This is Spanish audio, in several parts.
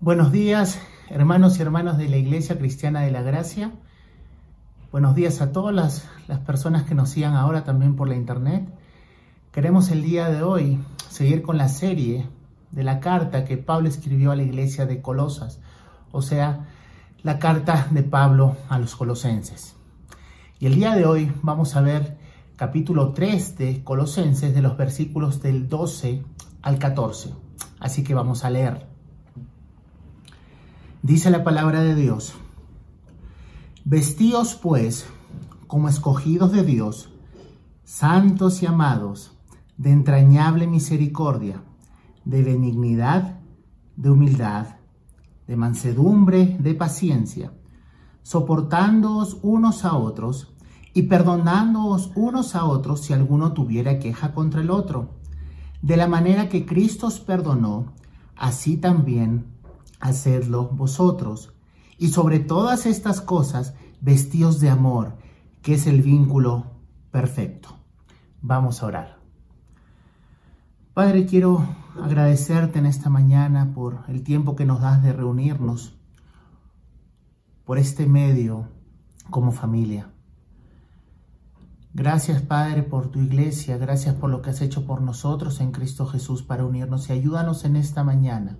Buenos días, hermanos y hermanas de la Iglesia Cristiana de la Gracia. Buenos días a todas las, personas que nos sigan ahora también por la internet. Queremos el día de hoy seguir con la serie de la carta que Pablo escribió a la iglesia de Colosas, o sea, la carta de Pablo a los colosenses. Y el día de hoy vamos a ver capítulo 3 de Colosenses de los versículos del 12 al 14. Así que vamos a leer. Dice la palabra de Dios, Vestíos pues como escogidos de Dios, santos y amados, de entrañable misericordia, de benignidad, de humildad, de mansedumbre, de paciencia, soportándoos unos a otros y perdonándoos unos a otros si alguno tuviera queja contra el otro. De la manera que Cristo os perdonó, así también hacedlo vosotros. Y sobre todas estas cosas, vestíos de amor, que es el vínculo perfecto. Vamos a orar. Padre, quiero agradecerte en esta mañana por el tiempo que nos das de reunirnos, por este medio como familia. Gracias, Padre, por tu iglesia, gracias por lo que has hecho por nosotros en Cristo Jesús para unirnos y ayúdanos en esta mañana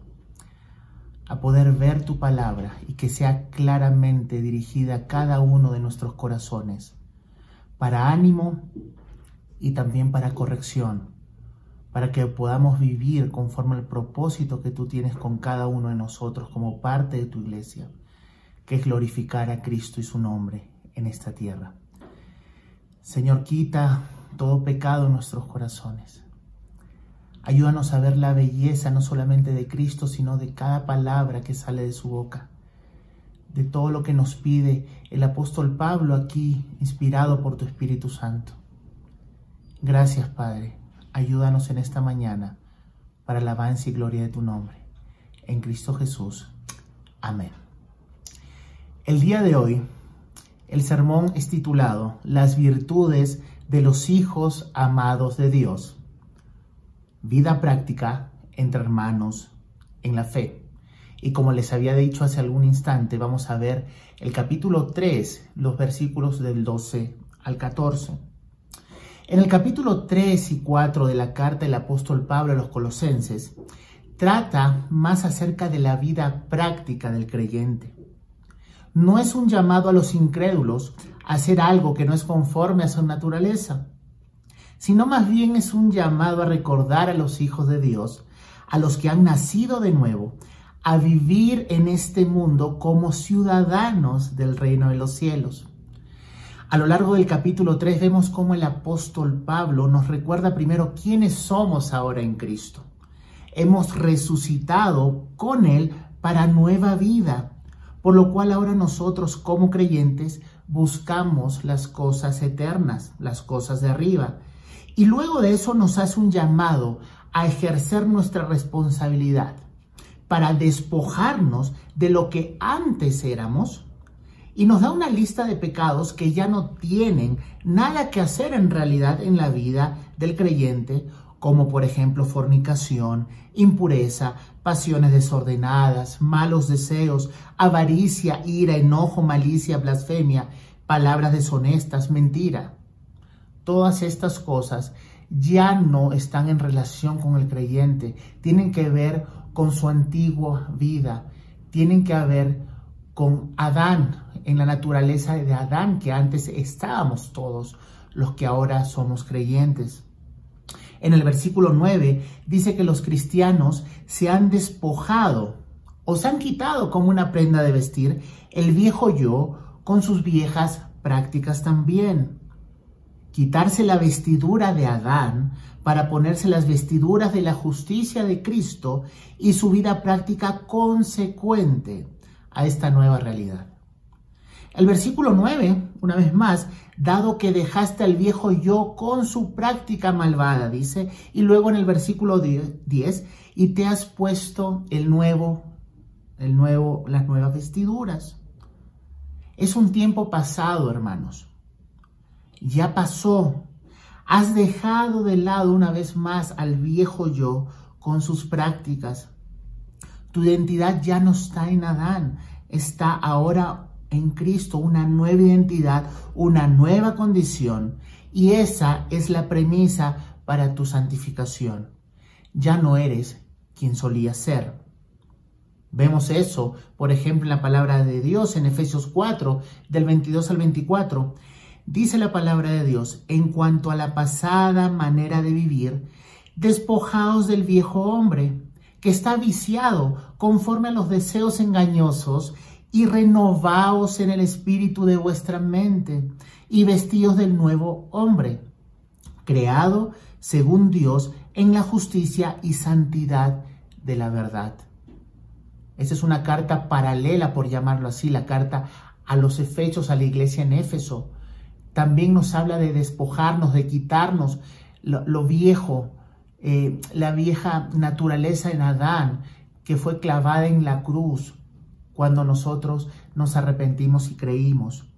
a poder ver tu palabra y que sea claramente dirigida a cada uno de nuestros corazones, para ánimo y también para corrección, para que podamos vivir conforme al propósito que tú tienes con cada uno de nosotros como parte de tu iglesia, que es glorificar a Cristo y su nombre en esta tierra. Señor, quita todo pecado en nuestros corazones Ayúdanos a ver la belleza no solamente de Cristo, sino de cada palabra que sale de su boca, de todo lo que nos pide el apóstol Pablo aquí, inspirado por tu Espíritu Santo. Gracias, Padre. Ayúdanos en esta mañana para la alabanza y gloria de tu nombre. En Cristo Jesús. Amén. El día de hoy, el sermón es titulado Las virtudes de los hijos amados de Dios vida práctica entre hermanos en la fe. Y como les había dicho hace algún instante, vamos a ver el capítulo 3, los versículos del 12 al 14. En el capítulo 3 y 4 de la carta del apóstol Pablo a los colosenses, trata más acerca de la vida práctica del creyente. No es un llamado a los incrédulos a hacer algo que no es conforme a su naturaleza sino más bien es un llamado a recordar a los hijos de Dios, a los que han nacido de nuevo, a vivir en este mundo como ciudadanos del reino de los cielos. A lo largo del capítulo 3 vemos cómo el apóstol Pablo nos recuerda primero quiénes somos ahora en Cristo. Hemos resucitado con Él para nueva vida, por lo cual ahora nosotros como creyentes buscamos las cosas eternas, las cosas de arriba, y luego de eso nos hace un llamado a ejercer nuestra responsabilidad para despojarnos de lo que antes éramos y nos da una lista de pecados que ya no tienen nada que hacer en realidad en la vida del creyente, como por ejemplo fornicación, impureza, pasiones desordenadas, malos deseos, avaricia, ira, enojo, malicia, blasfemia, palabras deshonestas, mentira todas estas cosas ya no están en relación con el creyente, tienen que ver con su antigua vida, tienen que ver con Adán, en la naturaleza de Adán, que antes estábamos todos los que ahora somos creyentes. En el versículo 9 dice que los cristianos se han despojado o se han quitado como una prenda de vestir el viejo yo con sus viejas prácticas también quitarse la vestidura de Adán para ponerse las vestiduras de la justicia de Cristo y su vida práctica consecuente a esta nueva realidad. El versículo 9, una vez más, dado que dejaste al viejo yo con su práctica malvada, dice, y luego en el versículo 10, y te has puesto el nuevo, el nuevo, las nuevas vestiduras. Es un tiempo pasado, hermanos ya pasó. Has dejado de lado una vez más al viejo yo con sus prácticas, Tu identidad ya no está en Adán, está ahora en Cristo, una nueva identidad, una nueva condición. Y esa es la premisa para tu santificación. Ya no eres quien solías ser. Vemos eso, por ejemplo, en la palabra de Dios en Efesios 4, del 22 al 24. Dice la palabra de Dios, en cuanto a la pasada manera de vivir, despojaos del viejo hombre, que está viciado conforme a los deseos engañosos, y renovaos en el espíritu de vuestra mente, y vestíos del nuevo hombre, creado según Dios en la justicia y santidad de la verdad. Esa es una carta paralela, por llamarlo así, la carta a los Efesios, a la iglesia en Éfeso. También nos habla de despojarnos, de quitarnos lo, viejo, eh, la vieja naturaleza en Adán, que fue clavada en la cruz cuando nosotros nos arrepentimos y creímos.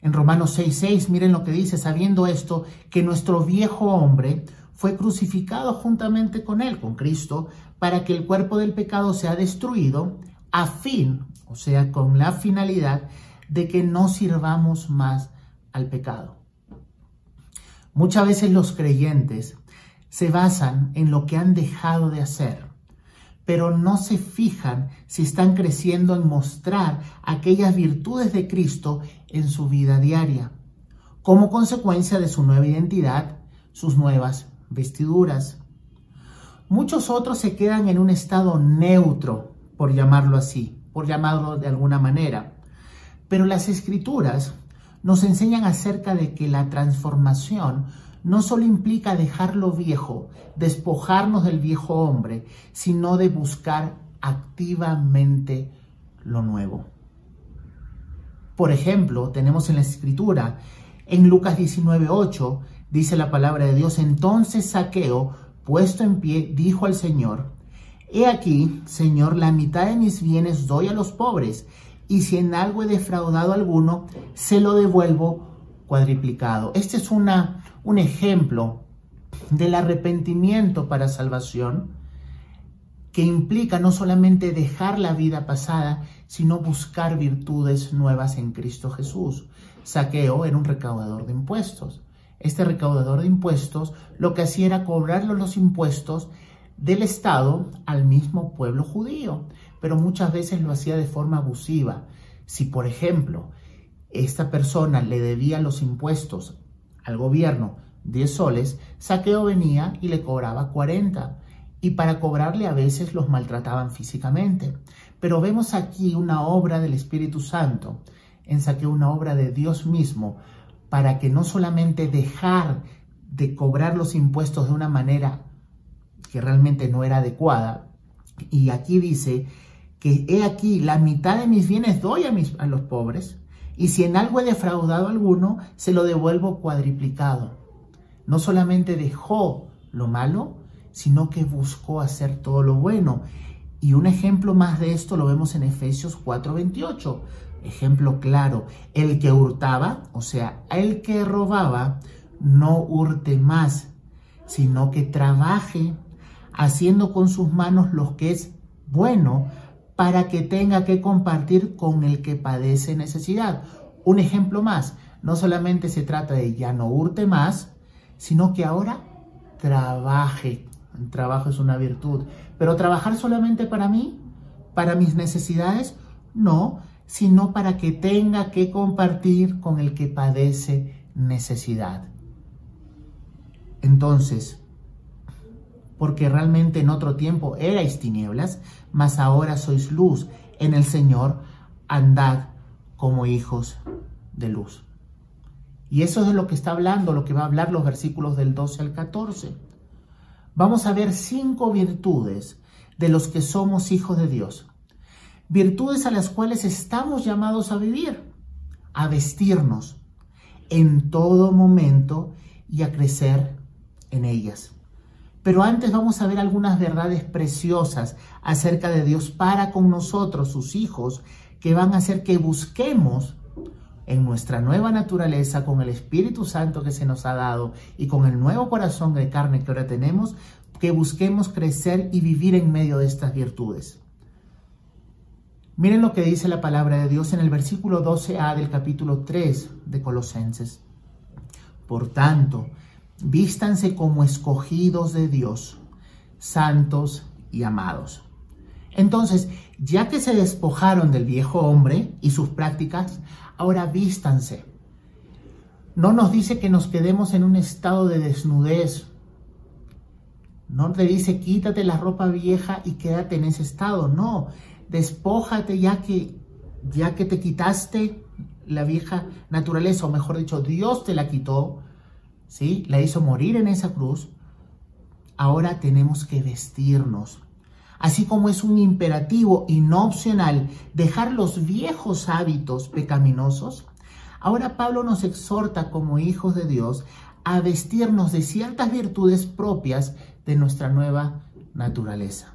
En Romanos 6:6, miren lo que dice, sabiendo esto, que nuestro viejo hombre fue crucificado juntamente con él, con Cristo, para que el cuerpo del pecado sea destruido, a fin, o sea, con la finalidad de que no sirvamos más al pecado. Muchas veces los creyentes se basan en lo que han dejado de hacer, pero no se fijan si están creciendo en mostrar aquellas virtudes de Cristo en su vida diaria, como consecuencia de su nueva identidad, sus nuevas vestiduras. Muchos otros se quedan en un estado neutro, por llamarlo así, por llamarlo de alguna manera. Pero las escrituras nos enseñan acerca de que la transformación no solo implica dejar lo viejo, despojarnos del viejo hombre, sino de buscar activamente lo nuevo. Por ejemplo, tenemos en la escritura, en Lucas 19:8, dice la palabra de Dios, entonces Saqueo, puesto en pie, dijo al Señor, He aquí, Señor, la mitad de mis bienes doy a los pobres, y si en algo he defraudado alguno, se lo devuelvo cuadriplicado. Este es una, un ejemplo del arrepentimiento para salvación que implica no solamente dejar la vida pasada, sino buscar virtudes nuevas en Cristo Jesús. Saqueo era un recaudador de impuestos. Este recaudador de impuestos lo que hacía era cobrarle los impuestos del Estado al mismo pueblo judío, pero muchas veces lo hacía de forma abusiva. Si, por ejemplo, esta persona le debía los impuestos al gobierno 10 soles, Saqueo venía y le cobraba 40 y para cobrarle a veces los maltrataban físicamente. Pero vemos aquí una obra del Espíritu Santo, en Saqueo una obra de Dios mismo, para que no solamente dejar de cobrar los impuestos de una manera que realmente no era adecuada, y aquí dice que he aquí la mitad de mis bienes doy a, mis, a los pobres, y si en algo he defraudado a alguno, se lo devuelvo cuadriplicado. No solamente dejó lo malo, sino que buscó hacer todo lo bueno. Y un ejemplo más de esto lo vemos en Efesios 4:28. Ejemplo claro, el que hurtaba, o sea, el que robaba, no hurte más, sino que trabaje haciendo con sus manos lo que es bueno para que tenga que compartir con el que padece necesidad. Un ejemplo más, no solamente se trata de ya no hurte más, sino que ahora trabaje. El trabajo es una virtud. Pero trabajar solamente para mí, para mis necesidades, no, sino para que tenga que compartir con el que padece necesidad. Entonces, porque realmente en otro tiempo erais tinieblas, mas ahora sois luz en el Señor, andad como hijos de luz. Y eso es de lo que está hablando, lo que va a hablar los versículos del 12 al 14. Vamos a ver cinco virtudes de los que somos hijos de Dios virtudes a las cuales estamos llamados a vivir, a vestirnos en todo momento y a crecer en ellas. Pero antes vamos a ver algunas verdades preciosas acerca de Dios para con nosotros, sus hijos, que van a hacer que busquemos en nuestra nueva naturaleza, con el Espíritu Santo que se nos ha dado y con el nuevo corazón de carne que ahora tenemos, que busquemos crecer y vivir en medio de estas virtudes. Miren lo que dice la palabra de Dios en el versículo 12a del capítulo 3 de Colosenses. Por tanto, vístanse como escogidos de Dios, santos y amados. Entonces, ya que se despojaron del viejo hombre y sus prácticas, ahora vístanse. No nos dice que nos quedemos en un estado de desnudez. No te dice quítate la ropa vieja y quédate en ese estado. No, despójate ya que ya que te quitaste la vieja naturaleza, o mejor dicho, Dios te la quitó, ¿sí? La hizo morir en esa cruz. Ahora tenemos que vestirnos así como es un imperativo y no opcional dejar los viejos hábitos pecaminosos, ahora Pablo nos exhorta como hijos de Dios a vestirnos de ciertas virtudes propias de nuestra nueva naturaleza.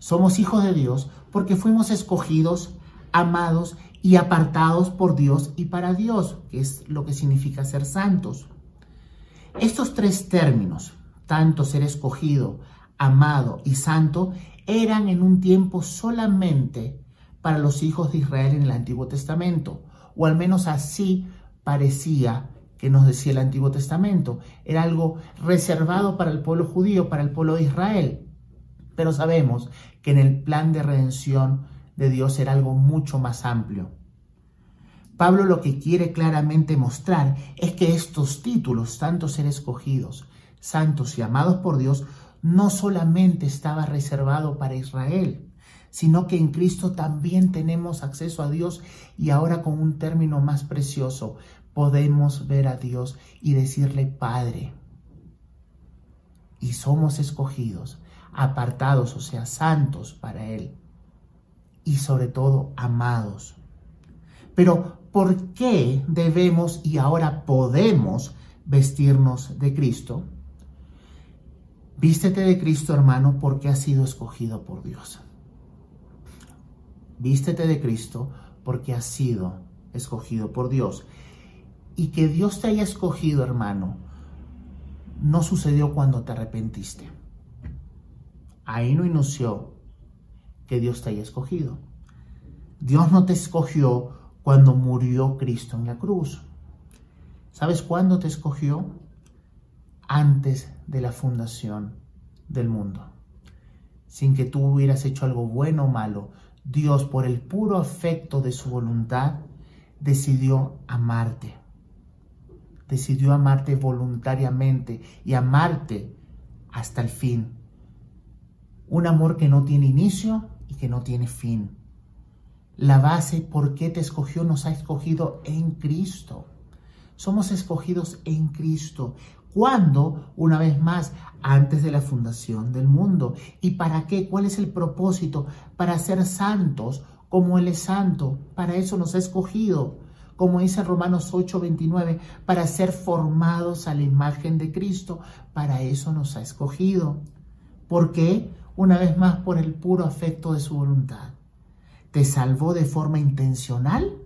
Somos hijos de Dios porque fuimos escogidos, amados y apartados por Dios y para Dios, que es lo que significa ser santos. Estos tres términos, tanto ser escogido, amado y santo eran en un tiempo solamente para los hijos de Israel en el Antiguo Testamento, o al menos así parecía que nos decía el Antiguo Testamento. Era algo reservado para el pueblo judío, para el pueblo de Israel. Pero sabemos que en el plan de redención de Dios era algo mucho más amplio. Pablo lo que quiere claramente mostrar es que estos títulos, tanto ser escogidos, santos y amados por Dios, no solamente estaba reservado para Israel, sino que en Cristo también tenemos acceso a Dios y ahora con un término más precioso, podemos ver a Dios y decirle Padre. Y somos escogidos, apartados, o sea, santos para Él. Y sobre todo, amados. Pero, ¿por qué debemos y ahora podemos vestirnos de Cristo? Vístete de Cristo, hermano, porque has sido escogido por Dios. Vístete de Cristo porque has sido escogido por Dios. Y que Dios te haya escogido, hermano, no sucedió cuando te arrepentiste. Ahí no inició que Dios te haya escogido. Dios no te escogió cuando murió Cristo en la cruz. ¿Sabes cuándo te escogió? antes de la fundación del mundo. Sin que tú hubieras hecho algo bueno o malo, Dios, por el puro afecto de su voluntad, decidió amarte. Decidió amarte voluntariamente y amarte hasta el fin. Un amor que no tiene inicio y que no tiene fin. La base por qué te escogió nos ha escogido en Cristo. Somos escogidos en Cristo. ¿Cuándo? Una vez más, antes de la fundación del mundo. ¿Y para qué? ¿Cuál es el propósito? Para ser santos como Él es santo. Para eso nos ha escogido. Como dice Romanos 8:29, para ser formados a la imagen de Cristo. Para eso nos ha escogido. ¿Por qué? Una vez más, por el puro afecto de su voluntad. ¿Te salvó de forma intencional?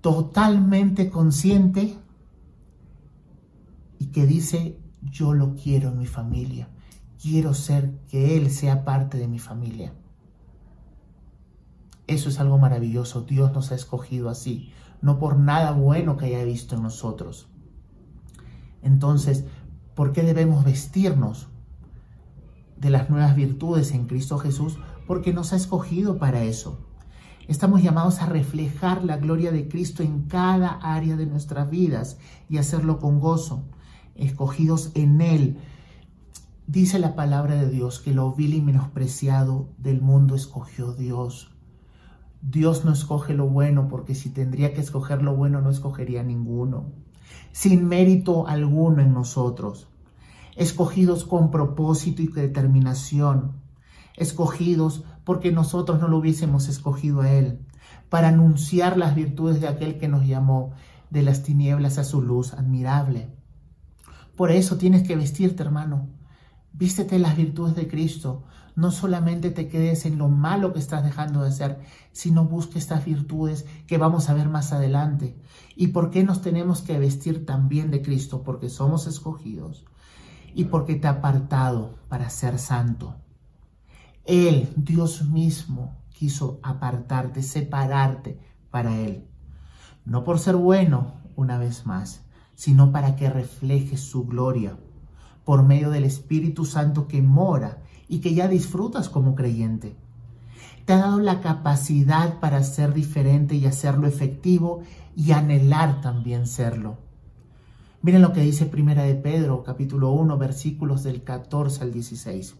¿Totalmente consciente? y que dice, yo lo quiero en mi familia, quiero ser que Él sea parte de mi familia. Eso es algo maravilloso, Dios nos ha escogido así, no por nada bueno que haya visto en nosotros. Entonces, ¿por qué debemos vestirnos de las nuevas virtudes en Cristo Jesús? Porque nos ha escogido para eso. Estamos llamados a reflejar la gloria de Cristo en cada área de nuestras vidas y hacerlo con gozo escogidos en Él. Dice la palabra de Dios que lo vil y menospreciado del mundo escogió Dios. Dios no escoge lo bueno porque si tendría que escoger lo bueno no escogería ninguno. Sin mérito alguno en nosotros. Escogidos con propósito y determinación. Escogidos porque nosotros no lo hubiésemos escogido a Él. Para anunciar las virtudes de aquel que nos llamó de las tinieblas a su luz admirable por eso tienes que vestirte, hermano. Vístete las virtudes de Cristo. No solamente te quedes en lo malo que estás dejando de hacer, sino busque estas virtudes que vamos a ver más adelante. ¿Y por qué nos tenemos que vestir también de Cristo? Porque somos escogidos. y porque te ha apartado para ser santo. Él, Dios mismo, quiso apartarte, separarte para Él. No por ser bueno, una vez más, sino para que reflejes su gloria por medio del Espíritu Santo que mora y que ya disfrutas como creyente. Te ha dado la capacidad para ser diferente y hacerlo efectivo y anhelar también serlo. Miren lo que dice Primera de Pedro, capítulo 1, versículos del 14 al 16.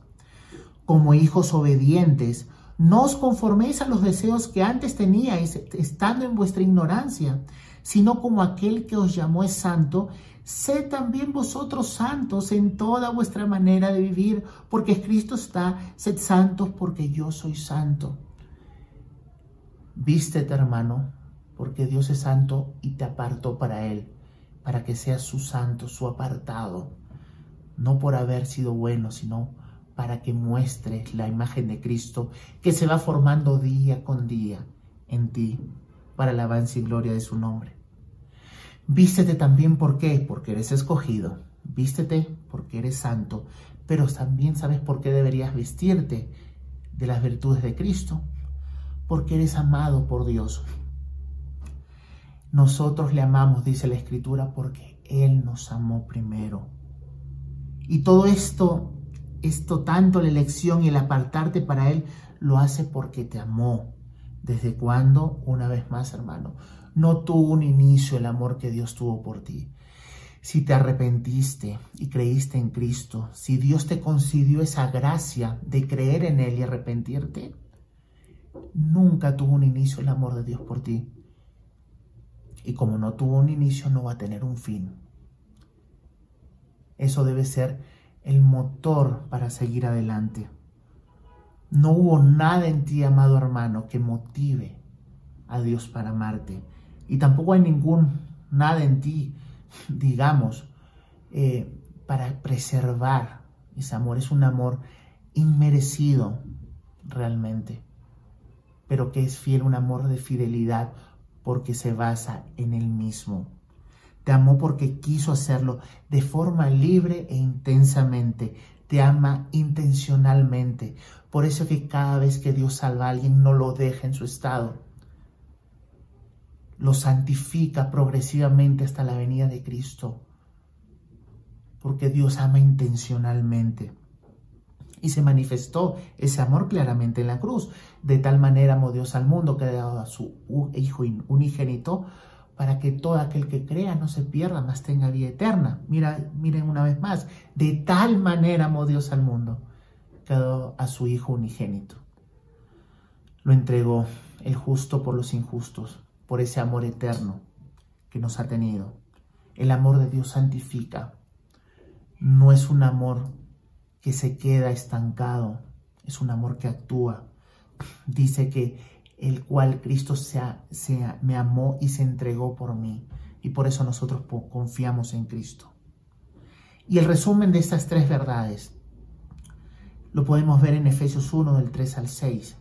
Como hijos obedientes, no os conforméis a los deseos que antes teníais estando en vuestra ignorancia, sino como aquel que os llamó es santo, sed también vosotros santos en toda vuestra manera de vivir, porque Cristo está, sed santos porque yo soy santo. Vístete, hermano, porque Dios es santo y te apartó para Él para que seas su santo, su apartado, no por haber sido bueno, sino para que muestres la imagen de Cristo que se va formando día con día en ti, para la alabanza y gloria de su nombre. Vístete también, ¿por qué? Porque eres escogido. Vístete porque eres santo, pero también sabes por qué deberías vestirte de las virtudes de Cristo, porque eres amado por Dios, nosotros le amamos, dice la Escritura, porque Él nos amó primero. Y todo esto, esto tanto la elección y el apartarte para Él, lo hace porque te amó. ¿Desde cuándo? Una vez más, hermano. No tuvo un inicio el amor que Dios tuvo por ti. Si te arrepentiste y creíste en Cristo, si Dios te concedió esa gracia de creer en Él y arrepentirte, nunca tuvo un inicio el amor de Dios por ti y como no tuvo un inicio, no va a tener un fin. Eso debe ser el motor para seguir adelante. No hubo nada en ti, amado hermano, que motive a Dios para amarte. Y tampoco hay ningún nada en ti, digamos, eh, para preservar ese amor. Es un amor inmerecido realmente, pero que es fiel, un amor de fidelidad, porque se basa en él mismo. Te amó porque quiso hacerlo de forma libre e intensamente. Te ama intencionalmente. Por eso que cada vez que Dios salva a alguien no lo deja en su estado. Lo santifica progresivamente hasta la venida de Cristo. Porque Dios ama intencionalmente. Y se manifestó ese amor claramente en la cruz. De tal manera amó Dios al mundo que ha dado a su Hijo unigénito para que todo aquel que crea no se pierda, mas tenga vida eterna. Mira, miren una vez más, de tal manera amó Dios al mundo que a su Hijo unigénito. Lo entregó el justo por los injustos, por ese amor eterno que nos ha tenido. El amor de Dios santifica. No es un amor que se queda estancado, es un amor que actúa. Dice que el cual Cristo sea, me amó y se entregó por mí. Y por eso nosotros confiamos en Cristo. Y el resumen de estas tres verdades lo podemos ver en Efesios 1 del 3 al 6.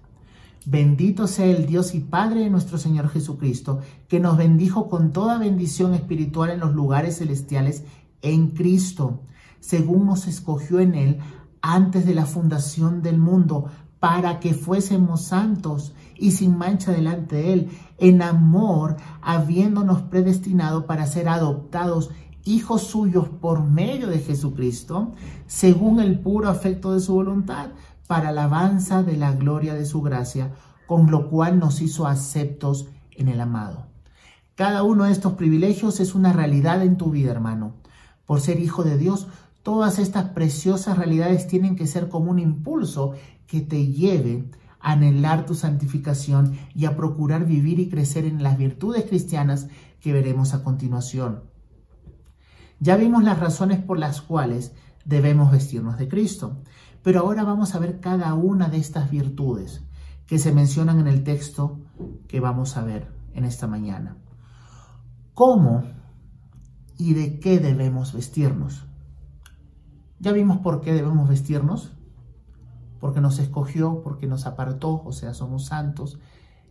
Bendito sea el Dios y Padre de nuestro Señor Jesucristo, que nos bendijo con toda bendición espiritual en los lugares celestiales en Cristo según nos escogió en Él antes de la fundación del mundo, para que fuésemos santos y sin mancha delante de Él, en amor, habiéndonos predestinado para ser adoptados hijos suyos por medio de Jesucristo, según el puro afecto de su voluntad, para alabanza de la gloria de su gracia, con lo cual nos hizo aceptos en el amado. Cada uno de estos privilegios es una realidad en tu vida, hermano. Por ser hijo de Dios, Todas estas preciosas realidades tienen que ser como un impulso que te lleve a anhelar tu santificación y a procurar vivir y crecer en las virtudes cristianas que veremos a continuación. Ya vimos las razones por las cuales debemos vestirnos de Cristo, pero ahora vamos a ver cada una de estas virtudes que se mencionan en el texto que vamos a ver en esta mañana. ¿Cómo y de qué debemos vestirnos? Ya vimos por qué debemos vestirnos, porque nos escogió, porque nos apartó, o sea, somos santos,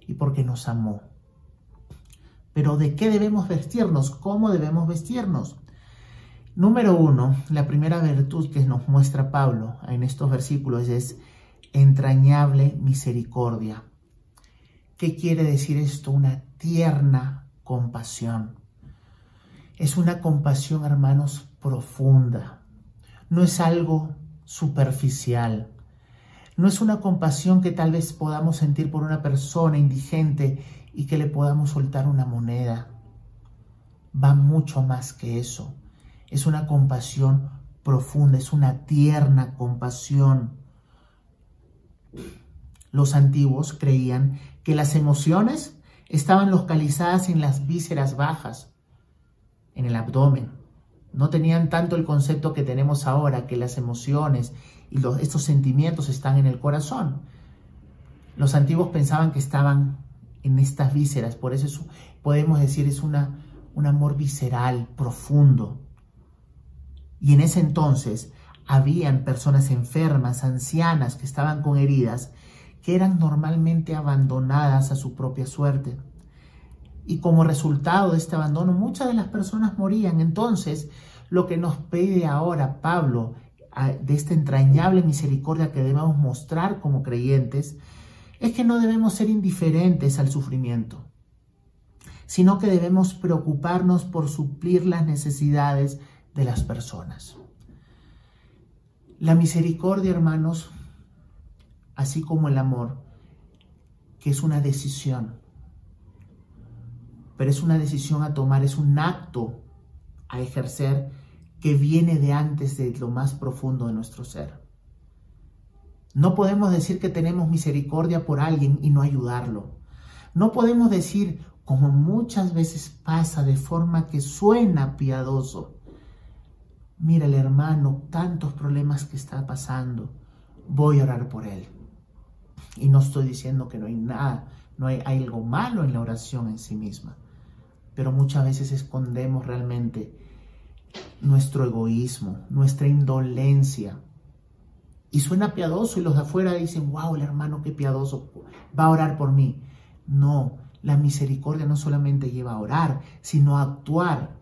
y porque nos amó. Pero ¿de qué debemos vestirnos? ¿Cómo debemos vestirnos? Número uno, la primera virtud que nos muestra Pablo en estos versículos es entrañable misericordia. ¿Qué quiere decir esto? Una tierna compasión. Es una compasión, hermanos, profunda. No es algo superficial. No es una compasión que tal vez podamos sentir por una persona indigente y que le podamos soltar una moneda. Va mucho más que eso. Es una compasión profunda, es una tierna compasión. Los antiguos creían que las emociones estaban localizadas en las vísceras bajas, en el abdomen. No tenían tanto el concepto que tenemos ahora, que las emociones y estos sentimientos están en el corazón. Los antiguos pensaban que estaban en estas vísceras, por eso podemos decir es una, un amor visceral, profundo. Y en ese entonces habían personas enfermas, ancianas, que estaban con heridas, que eran normalmente abandonadas a su propia suerte. Y como resultado de este abandono, muchas de las personas morían. Entonces, lo que nos pide ahora Pablo de esta entrañable misericordia que debemos mostrar como creyentes, es que no debemos ser indiferentes al sufrimiento, sino que debemos preocuparnos por suplir las necesidades de las personas. La misericordia, hermanos, así como el amor, que es una decisión, pero es una decisión a tomar, es un acto a ejercer que viene de antes de lo más profundo de nuestro ser. No podemos decir que tenemos misericordia por alguien y no ayudarlo. No podemos decir, como muchas veces pasa de forma que suena piadoso, mira el hermano, tantos problemas que está pasando, voy a orar por él. Y no estoy diciendo que no hay nada, no hay, algo malo en la oración en sí misma, pero muchas veces escondemos realmente nuestro egoísmo, nuestra indolencia. Y suena piadoso y los de afuera dicen, wow, el hermano qué piadoso, va a orar por mí. No, la misericordia no solamente lleva a orar, sino a actuar,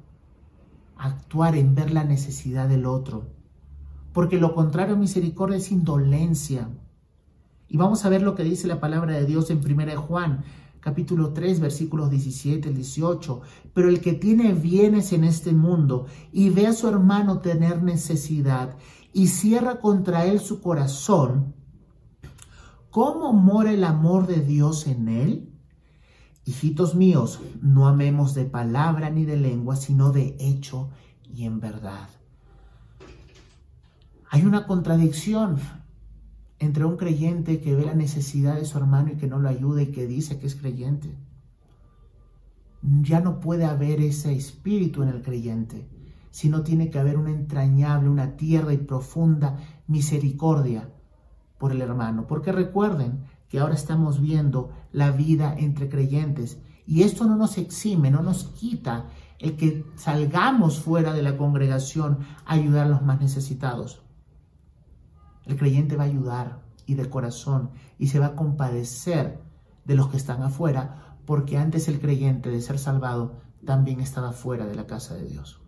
actuar en ver la necesidad del otro. Porque lo contrario a misericordia es indolencia. Y vamos a ver lo que dice la palabra de Dios en 1 Juan, capítulo 3, versículos 17 al 18. Pero el que tiene bienes en este mundo y ve a su hermano tener necesidad y cierra contra él su corazón, ¿cómo mora el amor de Dios en él? Hijitos míos, no amemos de palabra ni de lengua, sino de hecho y en verdad. Hay una contradicción entre un creyente que ve la necesidad de su hermano y que no lo ayuda y que dice que es creyente. Ya no puede haber ese espíritu en el creyente, sino tiene que haber una entrañable, una tierra y profunda misericordia por el hermano. Porque recuerden que ahora estamos viendo la vida entre creyentes y esto no nos exime, no nos quita el que salgamos fuera de la congregación a ayudar a los más necesitados. El creyente va a ayudar y de corazón y se va a compadecer de los que están afuera, porque antes el creyente de ser salvado también estaba fuera de la casa de Dios.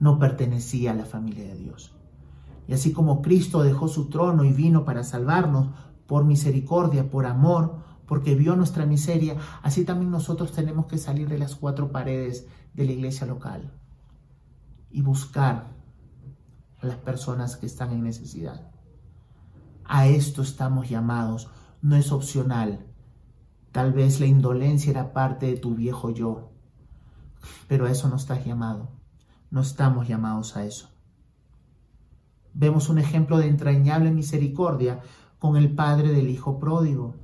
No pertenecía a la familia de Dios. Y así como Cristo dejó su trono y vino para salvarnos por misericordia, por amor, porque vio nuestra miseria, así también nosotros tenemos que salir de las cuatro paredes de la iglesia local y buscar las personas que están en necesidad. A esto estamos llamados, no es opcional. Tal vez la indolencia era parte de tu viejo yo, pero a eso no estás llamado. No estamos llamados a eso. Vemos un ejemplo de entrañable misericordia con el padre del hijo pródigo,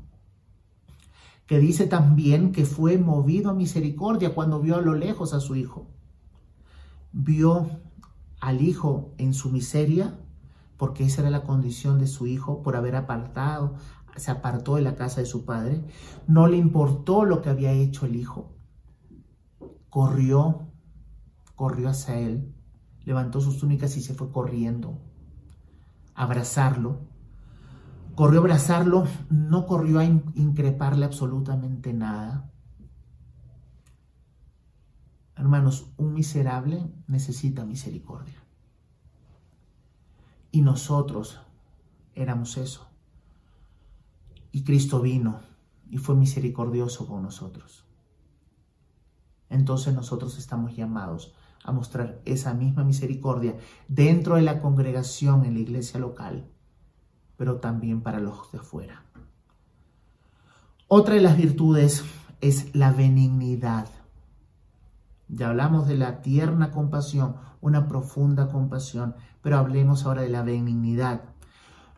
que dice también que fue movido a misericordia cuando vio a lo lejos a su hijo. Vio al hijo en su miseria, porque esa era la condición de su hijo por haber apartado, se apartó de la casa de su padre, no le importó lo que había hecho el hijo. Corrió, corrió hacia él, levantó sus túnicas y se fue corriendo a abrazarlo. Corrió a abrazarlo, no corrió a increparle absolutamente nada. Hermanos, un miserable necesita misericordia. Y nosotros éramos eso. Y Cristo vino y fue misericordioso con nosotros. Entonces nosotros estamos llamados a mostrar esa misma misericordia dentro de la congregación en la iglesia local, pero también para los de afuera. Otra de las virtudes es la benignidad. Ya hablamos de la tierna compasión, una profunda compasión, pero hablemos ahora de la benignidad.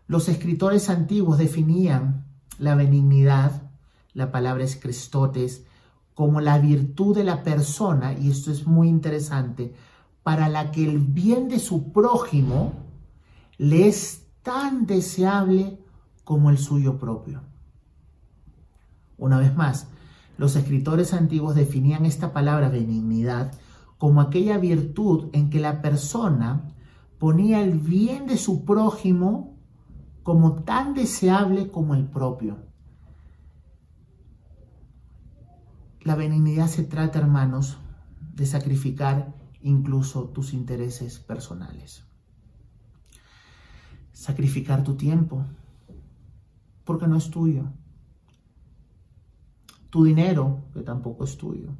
Los escritores antiguos definían la benignidad, la palabra es Cristotes, como la virtud de la persona, y esto es muy interesante, para la que el bien de su prójimo le es tan deseable como el suyo propio. Una vez más, los escritores antiguos definían esta palabra benignidad como aquella virtud en que la persona ponía el bien de su prójimo como tan deseable como el propio. La benignidad se trata, hermanos, de sacrificar incluso tus intereses personales. Sacrificar tu tiempo, porque no es tuyo tu dinero, que tampoco es tuyo.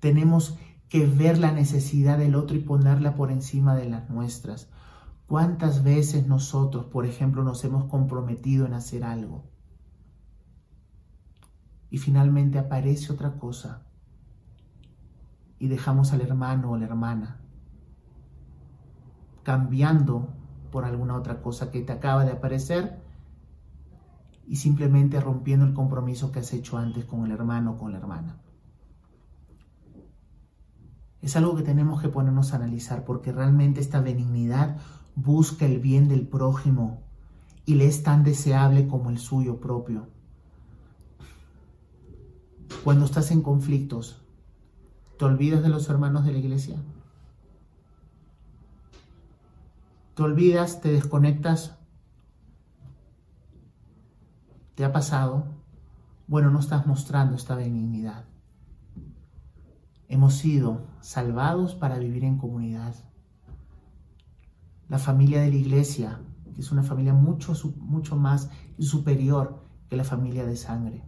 Tenemos que ver la necesidad del otro y ponerla por encima de las nuestras. ¿Cuántas veces nosotros, por ejemplo, nos hemos comprometido en hacer algo? Y finalmente aparece otra cosa y dejamos al hermano o la hermana cambiando por alguna otra cosa que te acaba de aparecer y simplemente rompiendo el compromiso que has hecho antes con el hermano o con la hermana. Es algo que tenemos que ponernos a analizar porque realmente esta benignidad busca el bien del prójimo y le es tan deseable como el suyo propio. Cuando estás en conflictos, ¿te olvidas de los hermanos de la iglesia? ¿Te olvidas, te desconectas ¿Te ha pasado? Bueno, no estás mostrando esta benignidad. Hemos sido salvados para vivir en comunidad. La familia de la iglesia, que es una familia mucho, mucho más superior que la familia de sangre.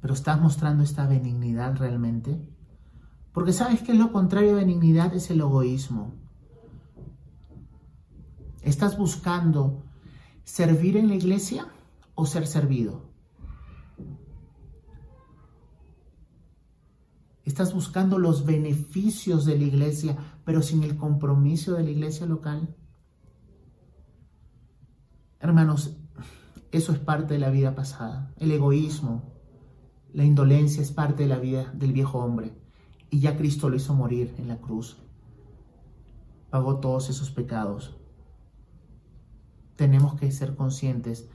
Pero estás mostrando esta benignidad realmente. Porque sabes que lo contrario de benignidad es el egoísmo. Estás buscando ¿Servir en la iglesia o ser servido? Estás buscando los beneficios de la iglesia, pero sin el compromiso de la iglesia local. Hermanos, eso es parte de la vida pasada. El egoísmo, la indolencia es parte de la vida del viejo hombre. Y ya Cristo lo hizo morir en la cruz. Pagó todos esos pecados tenemos que ser conscientes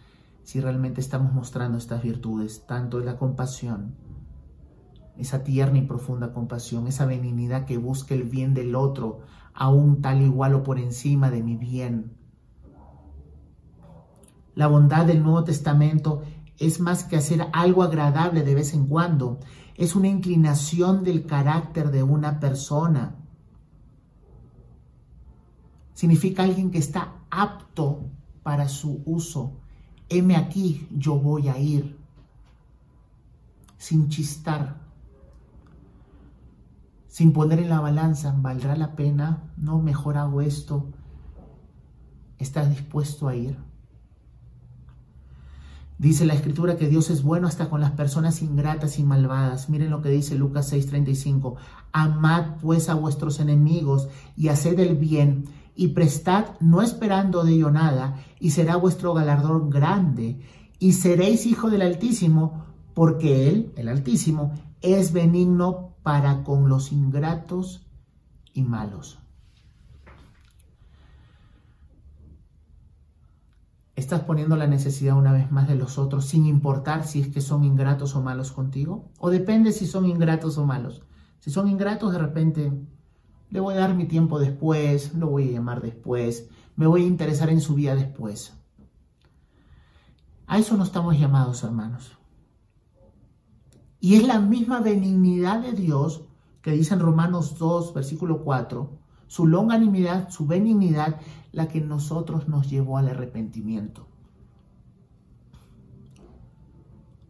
si realmente estamos mostrando estas virtudes, tanto la compasión, esa tierna y profunda compasión, esa benignidad que busca el bien del otro, aún tal igual o por encima de mi bien. La bondad del Nuevo Testamento es más que hacer algo agradable de vez en cuando, es una inclinación del carácter de una persona. Significa alguien que está apto para su uso. Heme aquí, yo voy a ir, sin chistar, sin poner en la balanza, ¿valdrá la pena? No, mejor hago esto. ¿Estás dispuesto a ir? Dice la escritura que Dios es bueno hasta con las personas ingratas y malvadas. Miren lo que dice Lucas 6:35. Amad pues a vuestros enemigos y haced el bien y prestad no esperando de ello nada, y será vuestro galardón grande, y seréis hijo del Altísimo, porque Él, el Altísimo, es benigno para con los ingratos y malos. ¿Estás poniendo la necesidad una vez más de los otros sin importar si es que son ingratos o malos contigo? ¿O depende si son ingratos o malos? Si son ingratos, de repente le voy a dar mi tiempo después, lo voy a llamar después, me voy a interesar en su vida después. A eso no estamos llamados, hermanos. Y es la misma benignidad de Dios que dice en Romanos 2, versículo 4, su longanimidad, su benignidad, la que nosotros nos llevó al arrepentimiento.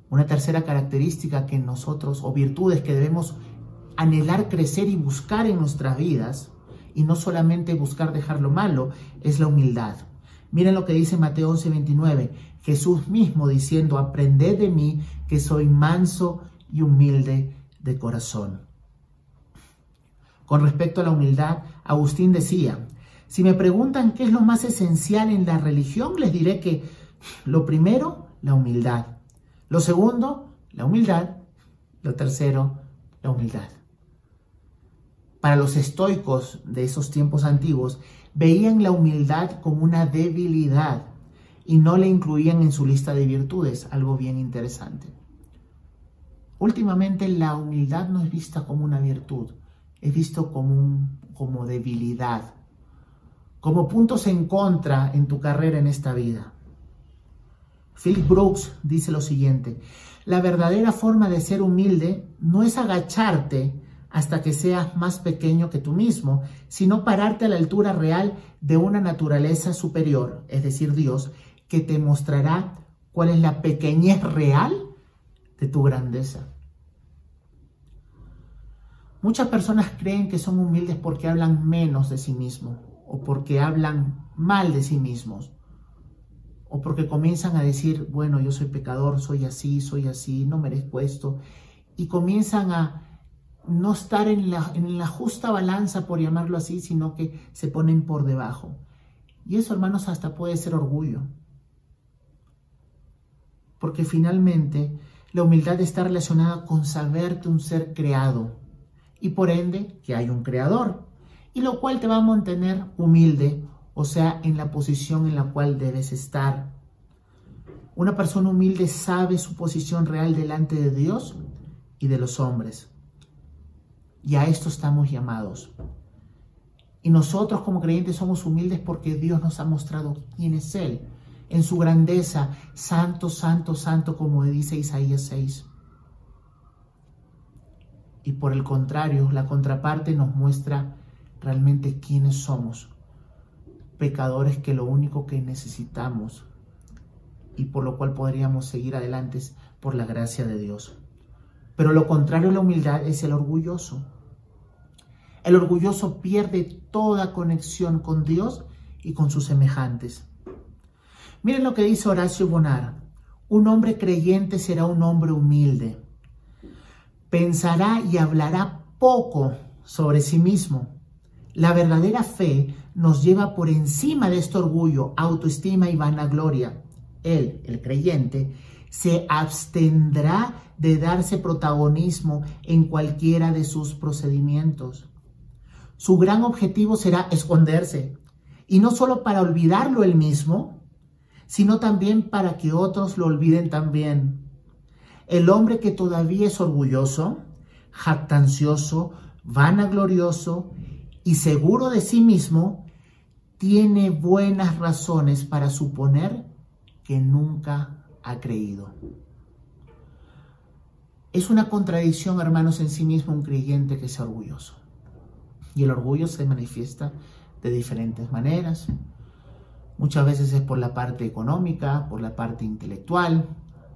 Una tercera característica que nosotros, o virtudes que debemos anhelar crecer y buscar en nuestras vidas, y no solamente buscar dejar lo malo, es la humildad. Miren lo que dice Mateo 11, 29. Jesús mismo diciendo, aprended de mí que soy manso y humilde de corazón. Con respecto a la humildad, Agustín decía, si me preguntan qué es lo más esencial en la religión, les diré que lo primero, la humildad. Lo segundo, la humildad. Lo tercero, la humildad. Para los estoicos de esos tiempos antiguos, veían la humildad como una debilidad y no la incluían en su lista de virtudes, algo bien interesante. Últimamente la humildad no es vista como una virtud, es visto como, como debilidad, como puntos en contra en tu carrera en esta vida. Philip Brooks dice lo siguiente, la verdadera forma de ser humilde no es agacharte hasta que seas más pequeño que tú mismo, sino pararte a la altura real de una naturaleza superior, es decir, Dios, que te mostrará cuál es la pequeñez real de tu grandeza. Muchas personas creen que son humildes porque hablan menos de sí mismos o porque hablan mal de sí mismos o porque comienzan a decir, bueno, yo soy pecador, soy así, soy así, no merezco esto, y comienzan a no estar en la, en la justa balanza, por llamarlo así, sino que se ponen por debajo. Y eso, hermanos, hasta puede ser orgullo. Porque finalmente la humildad está relacionada con saberte un ser creado y por ende que hay un creador, y lo cual te va a mantener humilde o sea, en la posición en la cual debes estar. Una persona humilde sabe su posición real delante de Dios y de los hombres. Y a esto estamos llamados. Y nosotros como creyentes somos humildes porque Dios nos ha mostrado quién es Él, en su grandeza, santo, santo, santo, como dice Isaías 6. Y por el contrario, la contraparte nos muestra realmente quiénes somos pecadores que lo único que necesitamos y por lo cual podríamos seguir adelante por la gracia de Dios. Pero lo contrario a la humildad es el orgulloso. El orgulloso pierde toda conexión con Dios y con sus semejantes. Miren lo que dice Horacio Bonar. Un hombre creyente será un hombre humilde. Pensará y hablará poco sobre sí mismo. La verdadera fe nos lleva por encima de este orgullo, autoestima y vanagloria. Él, el creyente, se abstendrá de darse protagonismo en cualquiera de sus procedimientos. Su gran objetivo será esconderse, y no solo para olvidarlo él mismo, sino también para que otros lo olviden también. El hombre que todavía es orgulloso, jactancioso, vanaglorioso y seguro de sí mismo, tiene buenas razones para suponer que nunca ha creído. Es una contradicción, hermanos, en sí mismo un creyente que sea orgulloso. Y el orgullo se manifiesta de diferentes maneras. Muchas veces es por la parte económica, por la parte intelectual.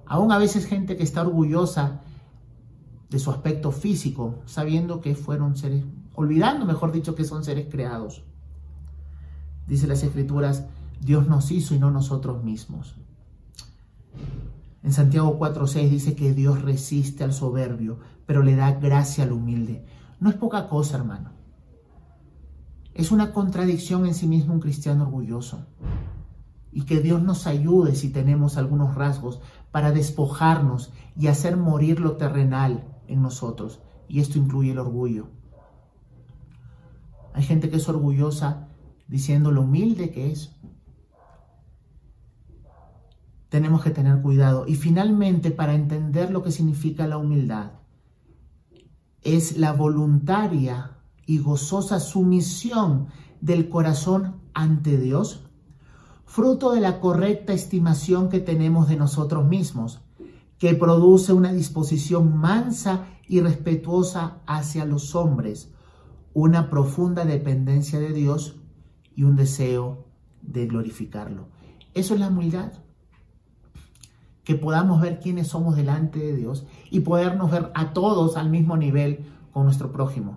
Aún a veces gente que está orgullosa de su aspecto físico, sabiendo que fueron seres, olvidando, mejor dicho, que son seres creados. Dice las escrituras, Dios nos hizo y no nosotros mismos. En Santiago 4.6 dice que Dios resiste al soberbio, pero le da gracia al humilde. No es poca cosa, hermano. Es una contradicción en sí mismo un cristiano orgulloso. Y que Dios nos ayude si tenemos algunos rasgos para despojarnos y hacer morir lo terrenal en nosotros. Y esto incluye el orgullo. Hay gente que es orgullosa diciendo lo humilde que es. Tenemos que tener cuidado. Y finalmente, para entender lo que significa la humildad, es la voluntaria y gozosa sumisión del corazón ante Dios, fruto de la correcta estimación que tenemos de nosotros mismos, que produce una disposición mansa y respetuosa hacia los hombres, una profunda dependencia de Dios y un deseo de glorificarlo. Eso es la humildad. Que podamos ver quiénes somos delante de Dios y podernos ver a todos al mismo nivel con nuestro prójimo,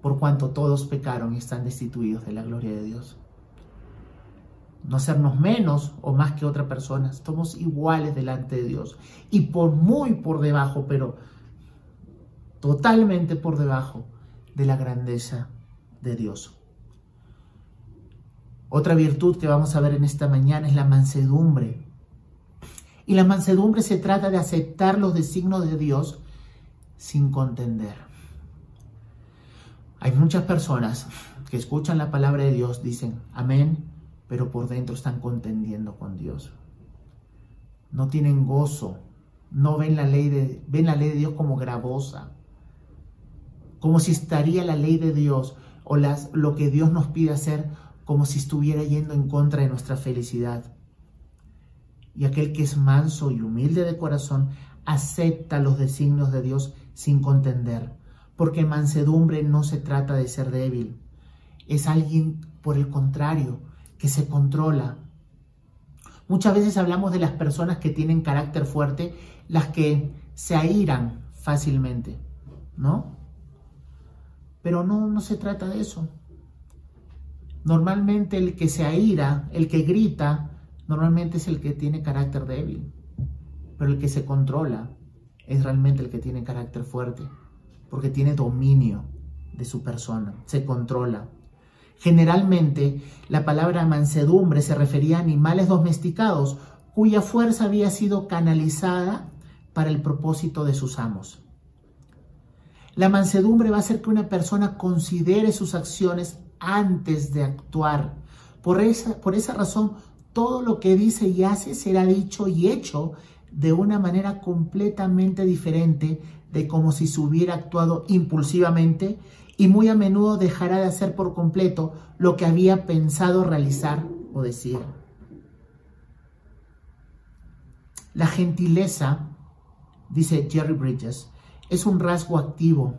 por cuanto todos pecaron y están destituidos de la gloria de Dios. No hacernos menos o más que otra persona, somos iguales delante de Dios y por muy por debajo, pero totalmente por debajo de la grandeza de Dios. Otra virtud que vamos a ver en esta mañana es la mansedumbre. Y la mansedumbre se trata de aceptar los designos de Dios sin contender. Hay muchas personas que escuchan la palabra de Dios, dicen amén, pero por dentro están contendiendo con Dios. No tienen gozo, no ven la ley de, ven la ley de Dios como gravosa, como si estaría la ley de Dios o las, lo que Dios nos pide hacer como si estuviera yendo en contra de nuestra felicidad. Y aquel que es manso y humilde de corazón acepta los designios de Dios sin contender, porque mansedumbre no se trata de ser débil, es alguien, por el contrario, que se controla. Muchas veces hablamos de las personas que tienen carácter fuerte, las que se airan fácilmente, ¿no? Pero no, no se trata de eso. Normalmente el que se aira, el que grita, normalmente es el que tiene carácter débil. Pero el que se controla es realmente el que tiene carácter fuerte, porque tiene dominio de su persona, se controla. Generalmente la palabra mansedumbre se refería a animales domesticados cuya fuerza había sido canalizada para el propósito de sus amos. La mansedumbre va a hacer que una persona considere sus acciones antes de actuar. Por esa, por esa razón, todo lo que dice y hace será dicho y hecho de una manera completamente diferente de como si se hubiera actuado impulsivamente y muy a menudo dejará de hacer por completo lo que había pensado realizar o decir. La gentileza, dice Jerry Bridges, es un rasgo activo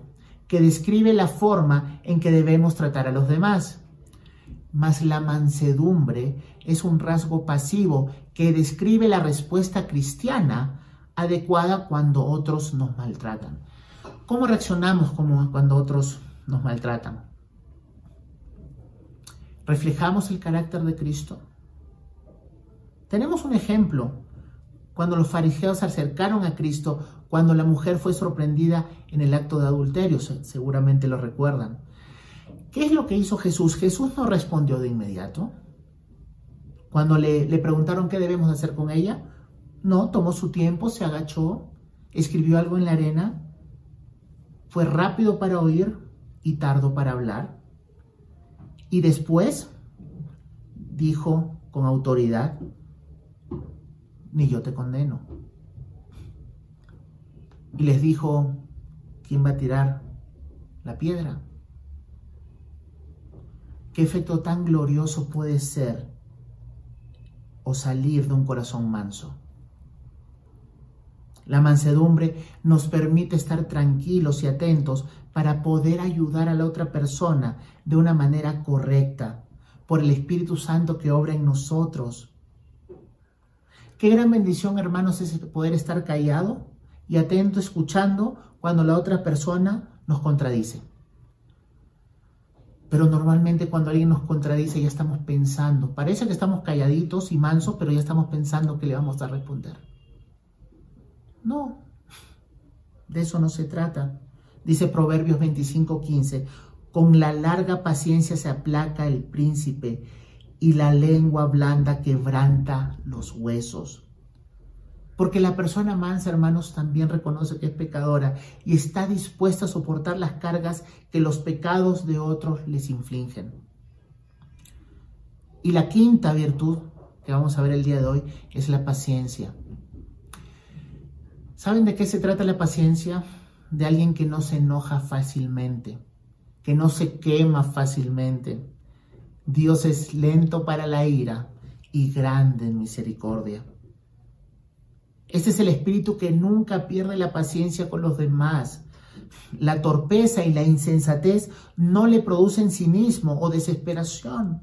que describe la forma en que debemos tratar a los demás. Mas la mansedumbre es un rasgo pasivo que describe la respuesta cristiana adecuada cuando otros nos maltratan. ¿Cómo reaccionamos cuando otros nos maltratan? ¿Reflejamos el carácter de Cristo? Tenemos un ejemplo cuando los fariseos se acercaron a Cristo, cuando la mujer fue sorprendida en el acto de adulterio, seguramente lo recuerdan. ¿Qué es lo que hizo Jesús? Jesús no respondió de inmediato. Cuando le, le preguntaron qué debemos hacer con ella, no, tomó su tiempo, se agachó, escribió algo en la arena, fue rápido para oír y tardo para hablar. Y después dijo con autoridad, ni yo te condeno. Y les dijo, ¿quién va a tirar la piedra? ¿Qué efecto tan glorioso puede ser o salir de un corazón manso? La mansedumbre nos permite estar tranquilos y atentos para poder ayudar a la otra persona de una manera correcta, por el Espíritu Santo que obra en nosotros Qué gran bendición, hermanos, es poder estar callado y atento escuchando cuando la otra persona nos contradice. Pero normalmente cuando alguien nos contradice ya estamos pensando. Parece que estamos calladitos y mansos, pero ya estamos pensando que le vamos a responder. No, de eso no se trata. Dice Proverbios 25:15, con la larga paciencia se aplaca el príncipe y la lengua blanda quebranta los huesos. Porque la persona mansa, hermanos, también reconoce que es pecadora y está dispuesta a soportar las cargas que los pecados de otros les infligen. Y la quinta virtud que vamos a ver el día de hoy es la paciencia. ¿Saben de qué se trata la paciencia? De alguien que no se enoja fácilmente, que no se quema fácilmente, Dios es lento para la ira y grande en misericordia. Este es el espíritu que nunca pierde la paciencia con los demás. La torpeza y la insensatez no le producen cinismo o desesperación.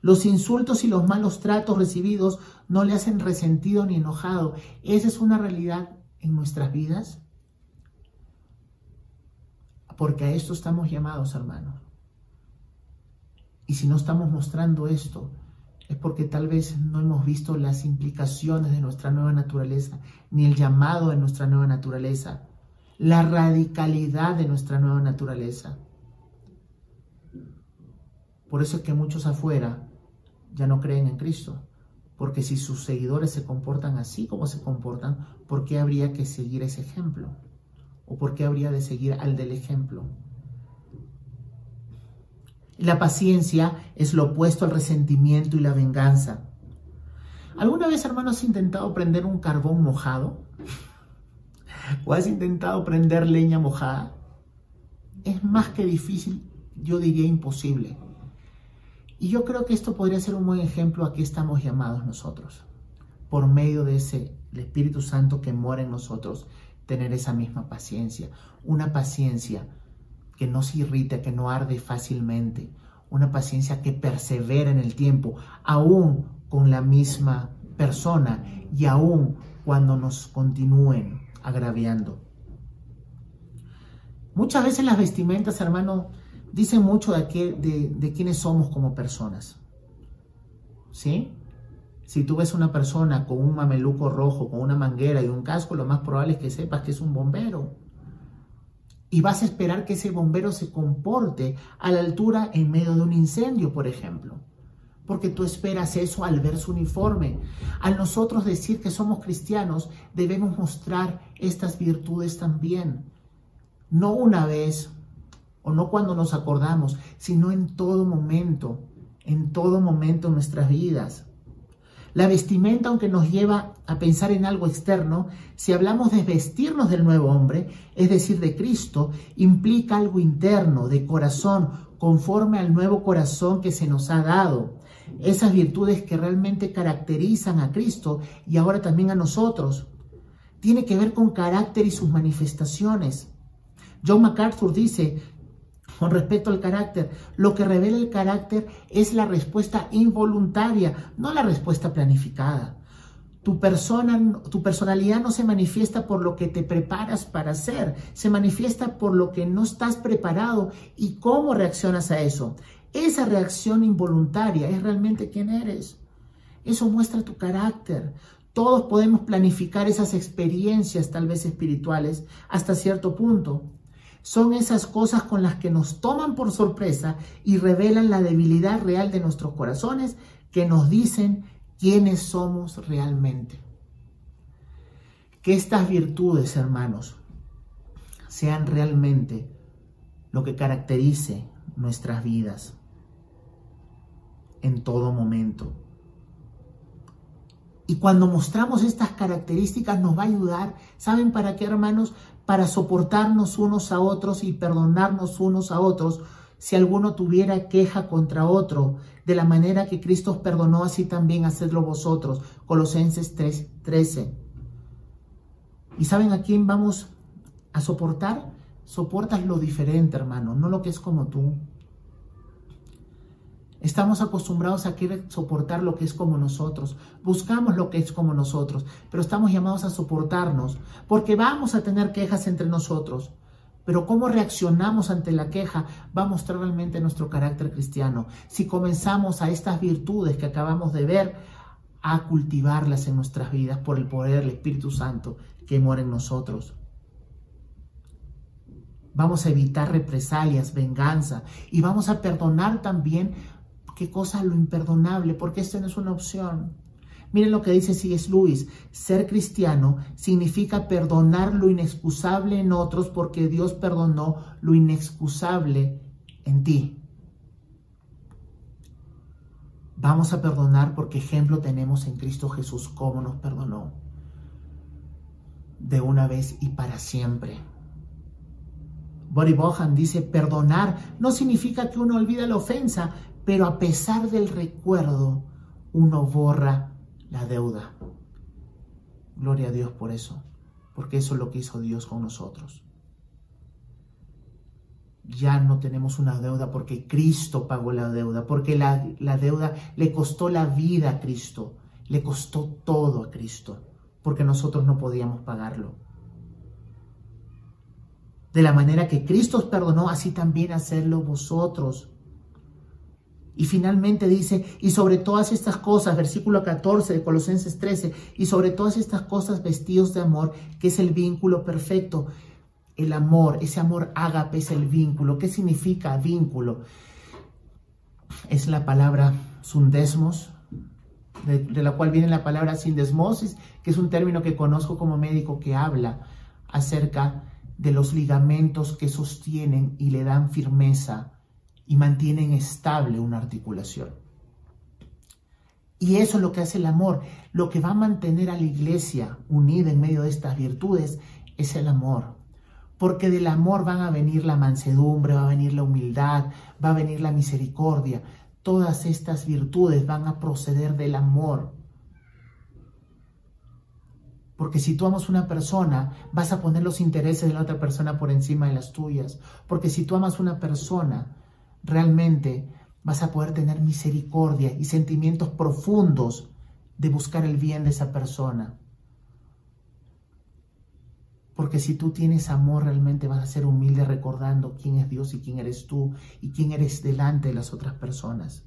Los insultos y los malos tratos recibidos no le hacen resentido ni enojado. Esa es una realidad en nuestras vidas. Porque a esto estamos llamados, hermanos. Y si no estamos mostrando esto, es porque tal vez no hemos visto las implicaciones de nuestra nueva naturaleza, ni el llamado de nuestra nueva naturaleza, la radicalidad de nuestra nueva naturaleza. Por eso es que muchos afuera ya no creen en Cristo, porque si sus seguidores se comportan así como se comportan, ¿por qué habría que seguir ese ejemplo? ¿O por qué habría de seguir al del ejemplo? La paciencia es lo opuesto al resentimiento y la venganza. ¿Alguna vez, hermano, has intentado prender un carbón mojado? ¿O has intentado prender leña mojada? Es más que difícil, yo diría imposible. Y yo creo que esto podría ser un buen ejemplo a qué estamos llamados nosotros. Por medio de ese Espíritu Santo que mora en nosotros, tener esa misma paciencia. Una paciencia que no se irrita, que no arde fácilmente. Una paciencia que persevera en el tiempo, aún con la misma persona y aún cuando nos continúen agraviando. Muchas veces las vestimentas, hermano, dicen mucho de, de, de quiénes somos como personas. ¿Sí? Si tú ves una persona con un mameluco rojo, con una manguera y un casco, lo más probable es que sepas que es un bombero y vas a esperar que ese bombero se comporte a la altura en medio de un incendio, por ejemplo. Porque tú esperas eso al ver su uniforme. Al nosotros decir que somos cristianos, debemos mostrar estas virtudes también. No una vez o no cuando nos acordamos, sino en todo momento, en todo momento en nuestras vidas. La vestimenta, aunque nos lleva a pensar en algo externo, si hablamos de vestirnos del nuevo hombre, es decir, de Cristo, implica algo interno, de corazón, conforme al nuevo corazón que se nos ha dado. Esas virtudes que realmente caracterizan a Cristo y ahora también a nosotros. Tiene que ver con carácter y sus manifestaciones. John MacArthur dice, con respecto al carácter. Lo que revela el carácter es la respuesta involuntaria, no la respuesta planificada. Tu, persona, tu personalidad no se manifiesta por lo que te preparas para hacer, se manifiesta por lo que no estás preparado y cómo reaccionas a eso. Esa reacción involuntaria es realmente quién eres. Eso muestra tu carácter. Todos podemos planificar esas experiencias tal vez espirituales hasta cierto punto, son esas cosas con las que nos toman por sorpresa y revelan la debilidad real de nuestros corazones que nos dicen quiénes somos realmente. Que estas virtudes, hermanos, sean realmente lo que caracterice nuestras vidas en todo momento. Y cuando mostramos estas características nos va a ayudar, ¿saben para qué, hermanos? Para soportarnos unos a otros y perdonarnos unos a otros si alguno tuviera queja contra otro, de la manera que Cristo os perdonó, así también hacedlo vosotros. Colosenses 3:13. ¿Y saben a quién vamos a soportar? Soportas lo diferente, hermano, no lo que es como tú. Estamos acostumbrados a querer soportar lo que es como nosotros. Buscamos lo que es como nosotros, pero estamos llamados a soportarnos porque vamos a tener quejas entre nosotros. Pero cómo reaccionamos ante la queja va a mostrar realmente nuestro carácter cristiano. Si comenzamos a estas virtudes que acabamos de ver, a cultivarlas en nuestras vidas por el poder del Espíritu Santo que mora en nosotros. Vamos a evitar represalias, venganza y vamos a perdonar también qué cosa lo imperdonable, porque esto no es una opción. Miren lo que dice C.S. Lewis, ser cristiano significa perdonar lo inexcusable en otros porque Dios perdonó lo inexcusable en ti. Vamos a perdonar porque ejemplo tenemos en Cristo Jesús cómo nos perdonó de una vez y para siempre. Bori Bohan dice, perdonar no significa que uno olvida la ofensa, pero a pesar del recuerdo, uno borra la deuda. Gloria a Dios por eso, porque eso es lo que hizo Dios con nosotros. Ya no tenemos una deuda porque Cristo pagó la deuda, porque la, la deuda le costó la vida a Cristo, le costó todo a Cristo, porque nosotros no podíamos pagarlo. De la manera que Cristo os perdonó, así también hacerlo vosotros. Y finalmente dice, y sobre todas estas cosas, versículo 14 de Colosenses 13, y sobre todas estas cosas vestidos de amor, que es el vínculo perfecto. El amor, ese amor ágape es el vínculo. ¿Qué significa vínculo? Es la palabra sundesmos, de, de la cual viene la palabra sindesmosis, que es un término que conozco como médico que habla acerca de los ligamentos que sostienen y le dan firmeza y mantienen estable una articulación. Y eso es lo que hace el amor. Lo que va a mantener a la iglesia unida en medio de estas virtudes es el amor. Porque del amor van a venir la mansedumbre, va a venir la humildad, va a venir la misericordia. Todas estas virtudes van a proceder del amor. Porque si tú amas una persona, vas a poner los intereses de la otra persona por encima de las tuyas. Porque si tú amas una persona, realmente vas a poder tener misericordia y sentimientos profundos de buscar el bien de esa persona. Porque si tú tienes amor, realmente vas a ser humilde recordando quién es Dios y quién eres tú y quién eres delante de las otras personas.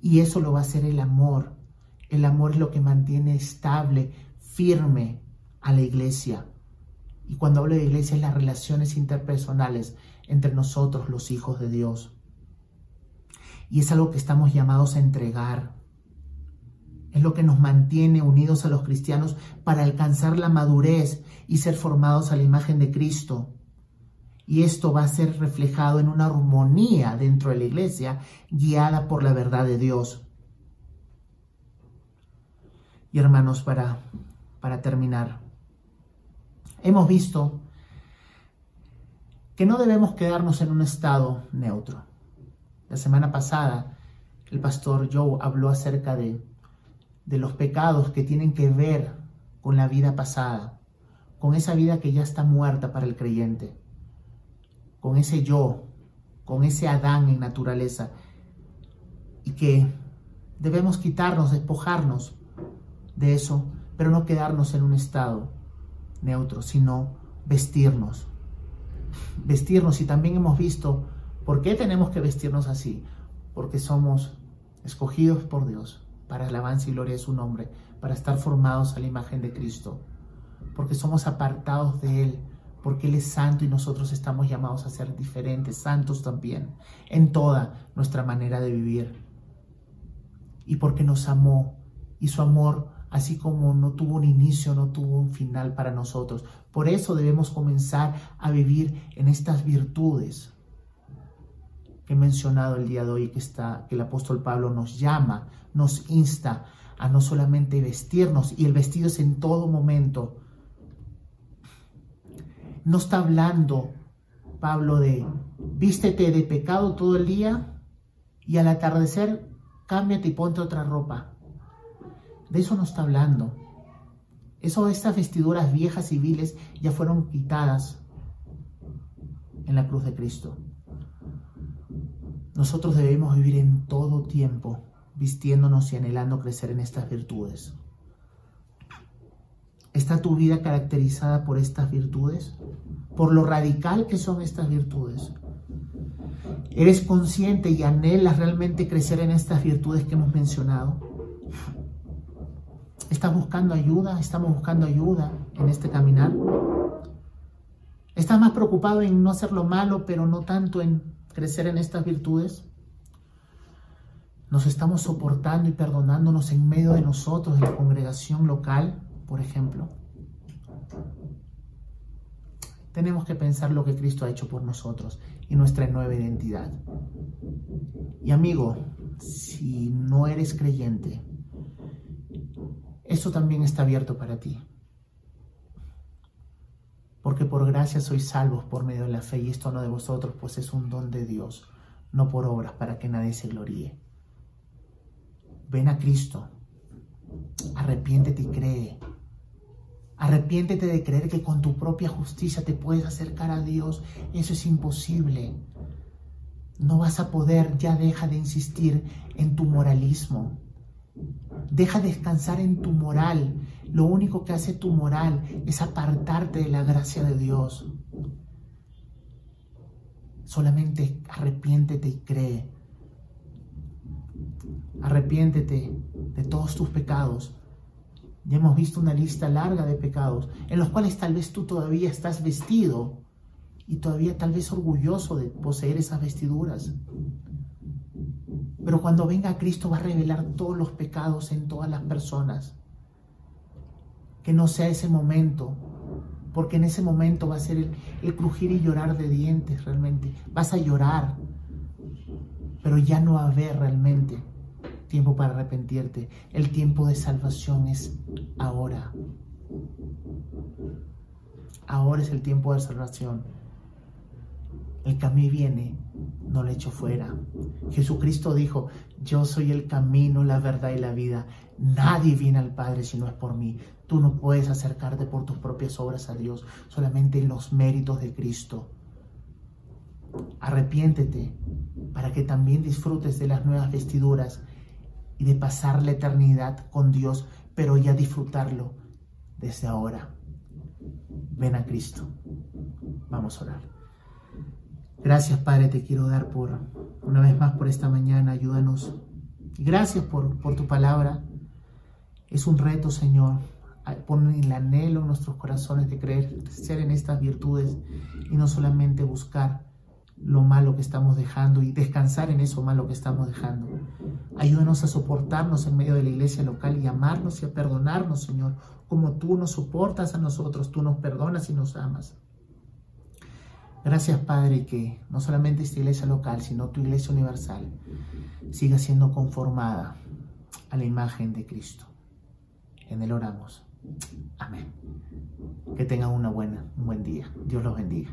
Y eso lo va a hacer el amor. El amor es lo que mantiene estable, firme a la iglesia. Y cuando hablo de iglesia es las relaciones interpersonales entre nosotros, los hijos de Dios. Y es algo que estamos llamados a entregar. Es lo que nos mantiene unidos a los cristianos para alcanzar la madurez y ser formados a la imagen de Cristo. Y esto va a ser reflejado en una armonía dentro de la iglesia guiada por la verdad de Dios. Y hermanos, para, para terminar, hemos visto que no debemos quedarnos en un estado neutro. La semana pasada el pastor Joe habló acerca de, de los pecados que tienen que ver con la vida pasada, con esa vida que ya está muerta para el creyente, con ese yo, con ese Adán en naturaleza, y que debemos quitarnos, despojarnos de eso, pero no quedarnos en un estado neutro, sino vestirnos vestirnos y también hemos visto por qué tenemos que vestirnos así, porque somos escogidos por Dios para alabanza y gloria de su nombre, para estar formados a la imagen de Cristo, porque somos apartados de Él, porque Él es santo y nosotros estamos llamados a ser diferentes, santos también, en toda nuestra manera de vivir. Y porque nos amó y su amor así como no tuvo un inicio, no tuvo un final para nosotros. Por eso debemos comenzar a vivir en estas virtudes que he mencionado el día de hoy, que, está, que el apóstol Pablo nos llama, nos insta a no solamente vestirnos, y el vestido es en todo momento. No está hablando Pablo de vístete de pecado todo el día y al atardecer cámbiate y ponte otra ropa. De eso no está hablando. Eso, estas vestiduras viejas y viles ya fueron quitadas en la cruz de Cristo. Nosotros debemos vivir en todo tiempo vistiéndonos y anhelando crecer en estas virtudes. ¿Está tu vida caracterizada por estas virtudes? ¿Por lo radical que son estas virtudes? ¿Eres consciente y anhelas realmente crecer en estas virtudes que hemos mencionado? ¿Estás buscando ayuda? ¿Estamos buscando ayuda en este caminar? ¿Estás más preocupado en no hacer lo malo, pero no tanto en crecer en estas virtudes? ¿Nos estamos soportando y perdonándonos en medio de nosotros, en la congregación local, por ejemplo? Tenemos que pensar lo que Cristo ha hecho por nosotros y nuestra nueva identidad. Y amigo, si no eres creyente, eso también está abierto para ti. Porque por gracia sois salvos por medio de la fe y esto no de vosotros, pues es un don de Dios, no por obras para que nadie se gloríe. Ven a Cristo, arrepiéntete y cree Arrepiéntete de creer que con tu propia justicia te puedes acercar a Dios. Eso es imposible. No vas a poder, ya deja de insistir en tu moralismo. Deja de descansar en tu moral. Lo único que hace tu moral es apartarte de la gracia de Dios. Solamente arrepiéntete y cree. Arrepiéntete de todos tus pecados. Ya hemos visto una lista larga de pecados en los cuales tal vez tú todavía estás vestido y todavía tal vez orgulloso de poseer esas vestiduras. Pero cuando venga Cristo va a revelar todos los pecados en todas las personas. Que no sea ese momento, porque en ese momento va a ser el, crujir y llorar de dientes realmente. Vas a llorar, pero ya no va a haber realmente tiempo para arrepentirte. El tiempo de salvación es ahora. Ahora es el tiempo de salvación. El camino viene, no le echo fuera. Jesucristo dijo, yo soy el camino, la verdad y la vida. Nadie viene al Padre si no es por mí. Tú no puedes acercarte por tus propias obras a Dios, solamente en los méritos de Cristo. Arrepiéntete para que también disfrutes de las nuevas vestiduras y de pasar la eternidad con Dios, pero ya disfrutarlo desde ahora. Ven a Cristo. Vamos a orar. Gracias, Padre, te quiero dar por una vez más por esta mañana. Ayúdanos. Gracias por, por tu palabra. Es un reto, Señor. Pon el anhelo en nuestros corazones de creer, ser en estas virtudes y no solamente buscar lo malo que estamos dejando y descansar en eso malo que estamos dejando. Ayúdanos a soportarnos en medio de la iglesia local y amarnos y a perdonarnos, Señor, como tú nos soportas a nosotros, tú nos perdonas y nos amas. Gracias, Padre, que no solamente esta iglesia local, sino tu iglesia universal siga siendo conformada a la imagen de Cristo. En Él oramos. Amén. Que tengan una buena, un buen día. Dios los bendiga.